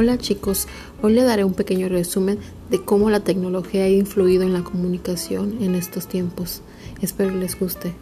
Hola chicos, hoy le daré un pequeño resumen de cómo la tecnología ha influido en la comunicación en estos tiempos. Espero les guste.